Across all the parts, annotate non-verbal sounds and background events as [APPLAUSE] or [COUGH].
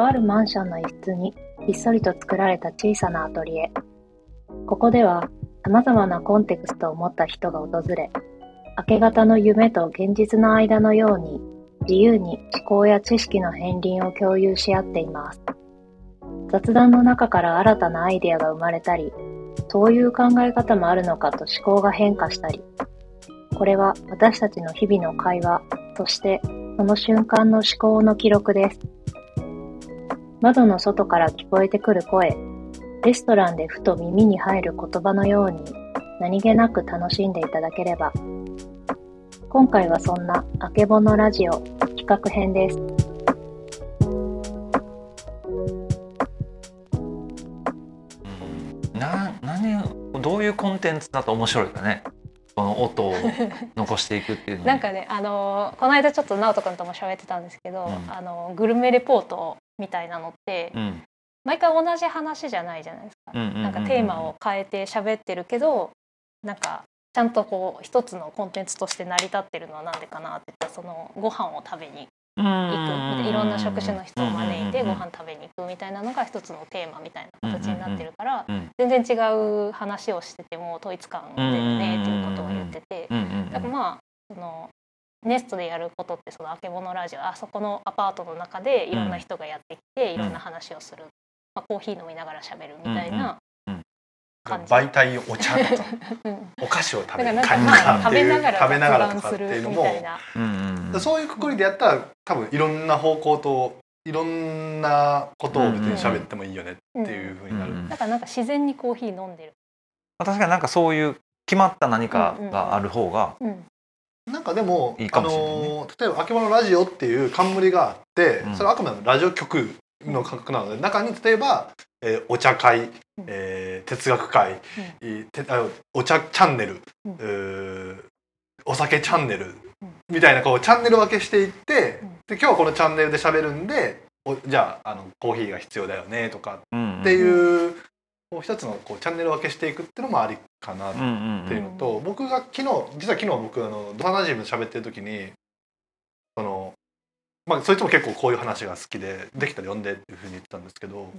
とあるマンションの一室にひっそりと作られた小さなアトリエ。ここでは様々なコンテクストを持った人が訪れ、明け方の夢と現実の間のように自由に思考や知識の片鱗を共有し合っています。雑談の中から新たなアイデアが生まれたり、そういう考え方もあるのかと思考が変化したり、これは私たちの日々の会話、そしてその瞬間の思考の記録です。窓の外から聞こえてくる声、レストランでふと耳に入る言葉のように何気なく楽しんでいただければ。今回はそんなあけぼのラジオ企画編です。な何どういうコンテンツだと面白いかねこの音を残していくっていう [LAUGHS] なんかねあのこの間ちょっと直人君とも喋ってたんですけど、うん、あのグルメレポートみたいなのって、うん、毎回同じ話じゃないじゃないですか、なんかテーマを変えて喋ってるけどなんかちゃんとこう一つのコンテンツとして成り立ってるのは何でかなって言ったらそのご飯を食べに行くいろんな職種の人を招いてご飯食べに行くみたいなのが一つのテーマみたいな形になってるから全然違う話をしてても統一感出るねっていうことを言ってて。だからまあそのネストでやることってそのあけぼのラジオあそこのアパートの中でいろんな人がやってきていろんな話をする、まあ、コーヒー飲みながら喋るみたいな媒体お茶とか [LAUGHS] お菓子を食べる。カニカ食べながら食べながらとかっていうのも、うんうん、そういうくくりでやったら多分いろんな方向といろんなことを別に喋ってもいいよねっていうふうになる、うんうん、だからなんか自然にコーヒー飲んでる。確かになんかそういう決まった何かがある方が、うんうんなんかでもいいあの例えば「あけぼのラジオ」っていう冠があって、それはあくまでもラジオ局の感覚なので中に例えば、えー、お茶会、えー、哲学会、うん、てあお茶チャンネル、うん、お酒チャンネルみたいなこうチャンネル分けしていってで今日はこのチャンネルで喋るんでおじゃああのコーヒーが必要だよねとかっていう、こう一つのこうチャンネル分けしていくっていうのもありかなっていうのと、僕が昨日実は昨日僕あのドサナジムで喋ってる時にそのまあそいつも結構こういう話が好きでできたら読んでっていうふうに言ってたんですけど、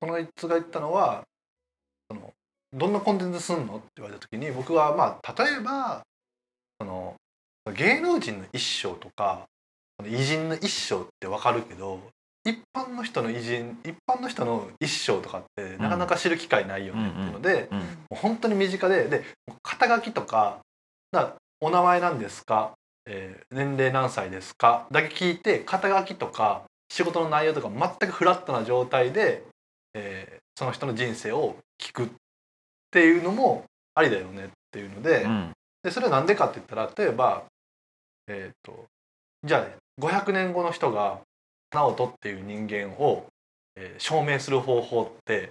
このいつが言ったのはそのどんなコンテンツすんのって言われた時に僕はまあ例えばその芸能人の一生とか偉人の一生って分かるけど一般の人の偉人一般の人の一生とかってなかなか知る機会ないよねっていうので、もう本当に身近でで肩書きとかお名前なんですか、えー、年齢何歳ですか？だけ聞いて肩書きとか仕事の内容とか全くフラットな状態で、えー、その人の人生を聞くっていうのもありだよねっていうのでうん、でそれは何でかって言ったら例えば、えーとじゃあ500年後の人が直人っていう人間を、えー、証明する方法って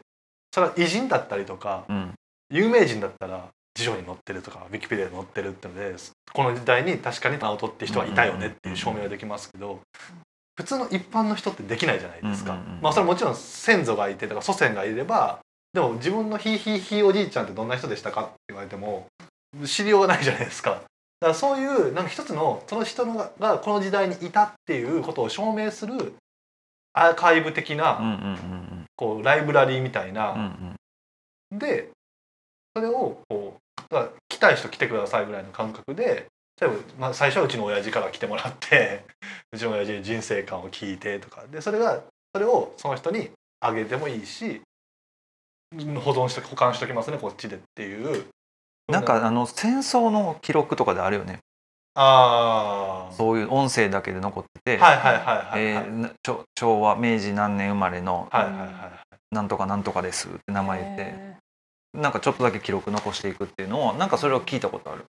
それは偉人だったりとか、うん、有名人だったら辞書に載ってるとかウィキペディアに載ってるってのでこの時代に確かに直人って人はいたよねっていう証明はできますけど、普通の一般の人ってできないじゃないですか。まあそれはもちろん先祖がいてとか祖先がいればでも自分のひいひいひいおじいちゃんってどんな人でしたかって言われても知りようがないじゃないですか。だからそういうなんか一つのその人のがこの時代にいたっていうことを証明するアーカイブ的な、こうライブラリーみたいな、でそれをこうだ来たい人来てくださいぐらいの感覚で例えば、まあ、最初はうちの親父から来てもらって [LAUGHS] うちの親父に人生観を聞いてとか。でそれがそれをその人にあげてもいいし保存して保管しときますねこっちでっていうなんかあの戦争の記録とかであるよね。ああそういう音声だけで残ってて。昭和明治何年生まれの、はいはいはい、なんとかなんとかですって名前言ってなんかちょっとだけ記録残していくっていうのをなんかそれを聞いたことある。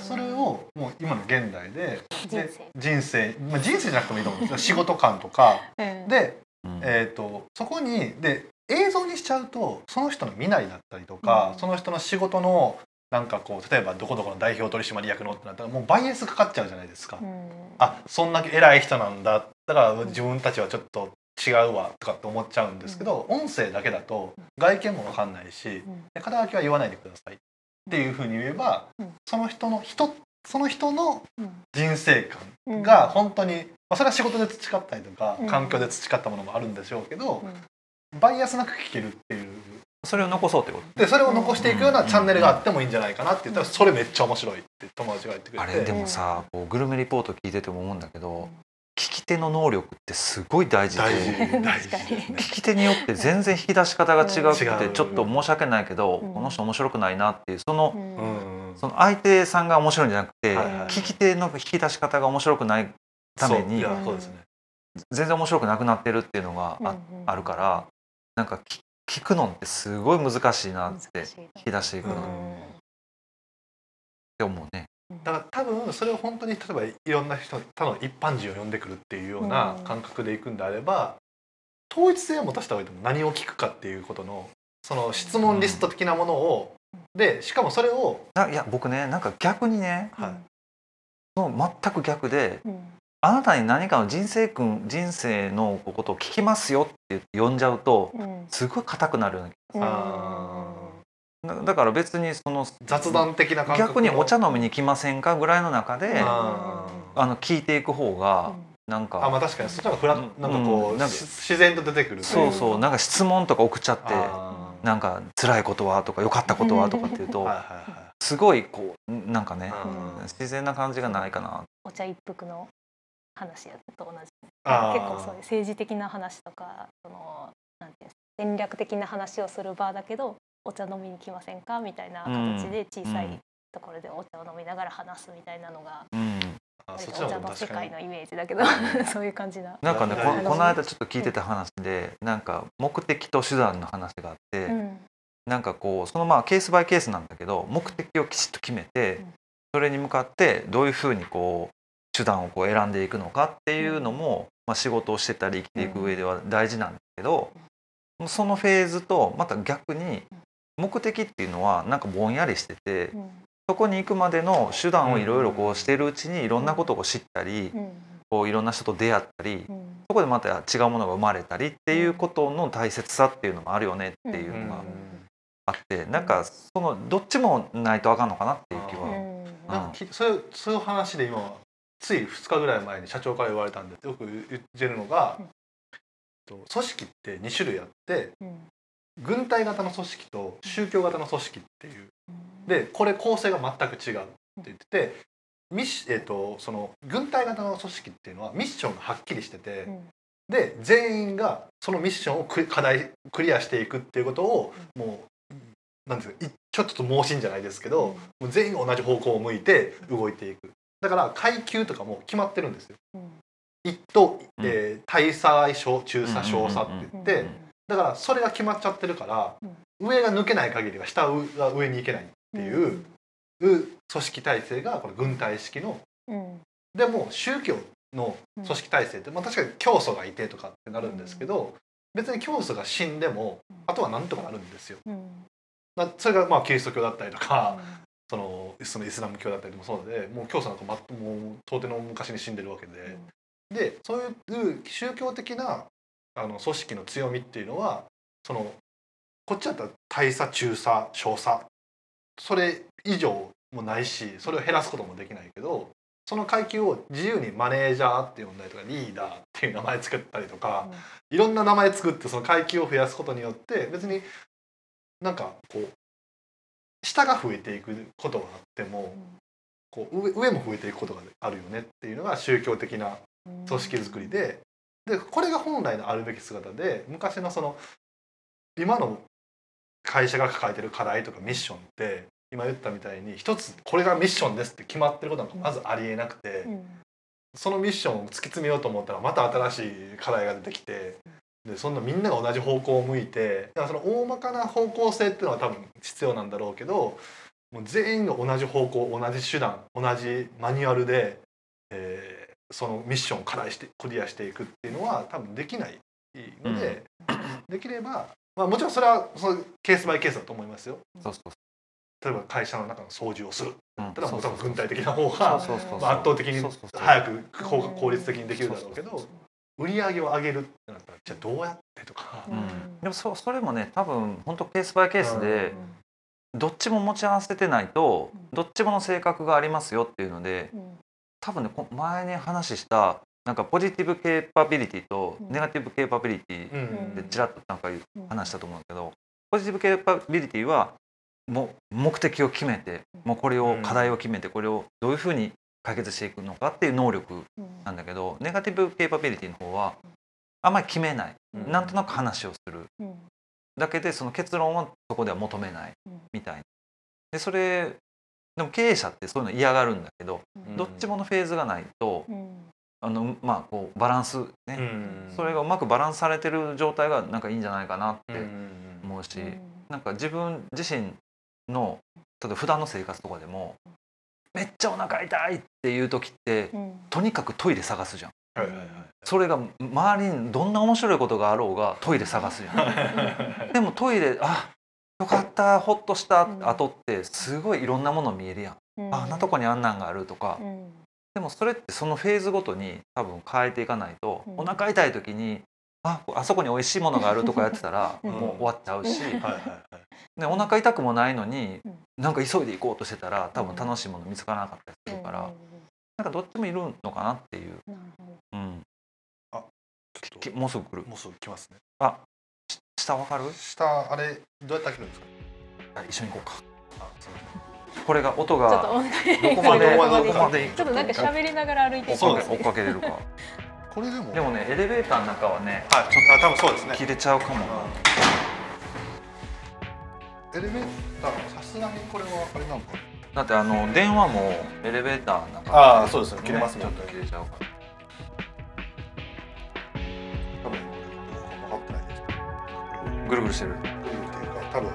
それをもう今の現代でで人生。まあ、人生じゃなくてもいいと思うんです [LAUGHS] 仕事観とか、で、えーとそこにで映像にしちゃうとその人の身なりだったりとか、うん、その人の仕事のなんかこう例えばどこどこの代表取締役のってなったらもうバイアスかかっちゃうじゃないですか、うん、あそんだけ偉い人なんだ。だから自分たちはちょっと違うわとかって思っちゃうんですけど、うん、音声だけだと外見も分かんないし、うん、肩書きは言わないでください。っていうふうに言えば、その人の人その人の人生観が本当にまあ、それは仕事で培ったりとか環境で培ったものもあるんでしょうけど、バイアスなく聞けるっていうそれを残そうってこと？でそれを残していくようなチャンネルがあってもいいんじゃないかなって言ったらそれめっちゃ面白いって友達が言ってくれて。あれでもさこうグルメリポート聞いてても思うんだけど聞き手の能力ってすごい大事で大事。聞き手によって全然引き出し方が違くてちょっと申し訳ないけどこの人面白くないなっていうそのその相手さんが面白いんじゃなくて聞き手の引き出し方が面白くないために全然面白くなくなってるっていうのがあるからなんか聞くのってすごい難しいなって引き出していくの。って思うね。だから多分それを本当に例えばいろんな人他の一般人を呼んでくるっていうような感覚でいくんであれば、統一性を持たせた方がいいと思う。何を聞くかっていうことのその質問リスト的なものを、でしかもそれをいや僕ねなんか逆にね、はい、もう全く逆で、あなたに何かの人生君人生のことを聞きますよって呼んじゃうと、すごい硬くなるような気がする。だから別にその雑談的な逆にお茶飲みに来ませんかぐらいの中であの聞いていく方がなんかあまあ確かに。そっちがフラなんかこう、うん、なんか自然と出てくるそうそう。なんか質問とか送っちゃってなんか辛いことはとか良かったことはとかっていうと [LAUGHS] すごいこうなんかね自然な感じがないかな。お茶一服の話やと同じ。結構そういう政治的な話とかそのなんていう戦略的な話をする場だけどお茶飲みに来ませんかみたいな形で小さいところでお茶を飲みながら話すみたいなのが、うん、お茶の世界のイメージだけど [LAUGHS] そういう感じな。なんかねここの間ちょっと聞いてた話で、うん、なんか目的と手段の話があって、うん、なんかこうそのまあケースバイケースなんだけど目的をきちっと決めて、それに向かってどういうふうにこう手段をこう選んでいくのかっていうのも、まあ、仕事をしてたり生きていく上では大事なんだけど、そのフェーズとまた逆に目的っていうのはなんかぼんやりしてて、そこに行くまでの手段をいろいろこうしてるうちにいろんなことを知ったり、こういろんな人と出会ったり、そこでまた違うものが生まれたりっていうことの大切さっていうのもあるよねっていうのがあってなんかそのどっちもないとあかんのかなっていう気は。なんかそれそういう話で今つい2日ぐらい前に社長から言われたんでよく言ってるのが、うん、組織って2種類あって、うん、軍隊型の組織と宗教型の組織っていう、うん、でこれ構成が全く違うって言ってて、ミッえーと、その軍隊型の組織っていうのはミッションがはっきりしてて、で全員がそのミッションを課題クリアしていくっていうことをもうなんですかちょっと盲信じゃないですけど、もう全員が同じ方向を向いて動いていくだから階級とかも決まってるんですよ。うん、一等、えー、大佐小中佐小佐って言って、だからそれが決まっちゃってるから、上が抜けない限りは下が上に行けないっていう、組織体制がこれ軍隊式の、でも宗教の組織体制って、まあ、確かに教祖がいてとかってなるんですけど、別に教祖が死んでもあとは何とかなるんですよ。それがまあキリスト教だったりとか、そのそのイスラム教だったりもそうでもう教祖なんか、ま、もう到底の昔に死んでるわけで、うん、でそういう宗教的なあの組織の強みっていうのはそのこっちだったら大佐中佐小佐それ以上もないしそれを減らすこともできないけどその階級を自由にマネージャーって呼んだりとかリーダーっていう名前作ったりとか、うん、いろんな名前作ってその階級を増やすことによって別になんかこう下が増えていくことがあっても、こう上も増えていくことがあるよねっていうのが宗教的な組織づくりででこれが本来のあるべき姿で昔のその今の会社が抱えてる課題とかミッションって今言ったみたいに一つこれがミッションですって決まってることなんかまずありえなくて、そのミッションを突き詰めようと思ったらまた新しい課題が出てきてでそんなみんなが同じ方向を向いてだからその大まかな方向性っていうのは多分必要なんだろうけどもう全員が同じ方向同じ手段同じマニュアルで、えー、そのミッションを課題してクリアしていくっていうのは多分できないので、うん、できれば、まあ、もちろんそれはそのケースバイケースだと思いますよ。そうそう例えば会社の中の掃除をする。だったらもう多分軍隊的な方が圧倒的に早く効率的にできるだろうけど売り上げを上げるってなったらじゃあどうやってとか、うん、でもそそれもね多分本当ケースバイケースで、どっちも持ち合わせてないと、どっちもの性格がありますよっていうので、多分ね前に話したなんかポジティブケーパビリティとネガティブケーパビリティでちらっとなんか話したと思うけど、ポジティブケーパビリティはもう目的を決めてもうこれを課題を決めてこれをどういうふうに解決していくのかっていう能力なんだけど、ネガティブケーパビリティの方はあんまり決めない、うん、なんとなく話をする、うん、だけでその結論はそこでは求めないみたいな。でそれでも経営者ってそういうの嫌がるんだけど、どっちものフェーズがないと、あのまあこうバランスね、それがうまくバランスされてる状態がなんかいいんじゃないかなって思うし、なんか自分自身の例えば普段の生活とかでもめっちゃお腹痛いっていう時って、とにかくトイレ探すじゃん。それが周りにどんな面白いことがあろうがトイレ探すじゃん。でもトイレあよかったほっとした後ってすごいいろんなもの見えるやん。うん、あんなとこにあんなんがあるとか、うん、でもそれってそのフェーズごとに多分変えていかないと、うん、お腹痛い時にああそこに美味しいものがあるとかやってたらもう終わっちゃうし、でお腹痛くもないのになんか急いで行こうとしてたら多分楽しいもの見つからなかったりするから、なんかどっちもいるのかなっていう。うん、あちょっと。もうすぐ来る。もうすぐ来ますね。あ下わかる？下あれどうやって開けるんですか？一緒に行こうか。あこれが音がどこまで [LAUGHS] どこまでちょっとなんか喋りながら歩いて追っかけれるか。これでも。でもねエレベーターの中はね、はい、あ多分そうですね。切れちゃうかも。エレベーターさすがにこれはあれなのかだってあの電話もエレベーターの中ああそうですね。切れますもんね。ちょっと切れちゃうから。多分分かってないですぐるぐるしてる。ぐるぐるっていうか多分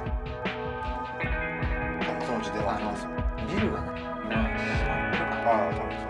多分そのうち電話しますビルがねああ多分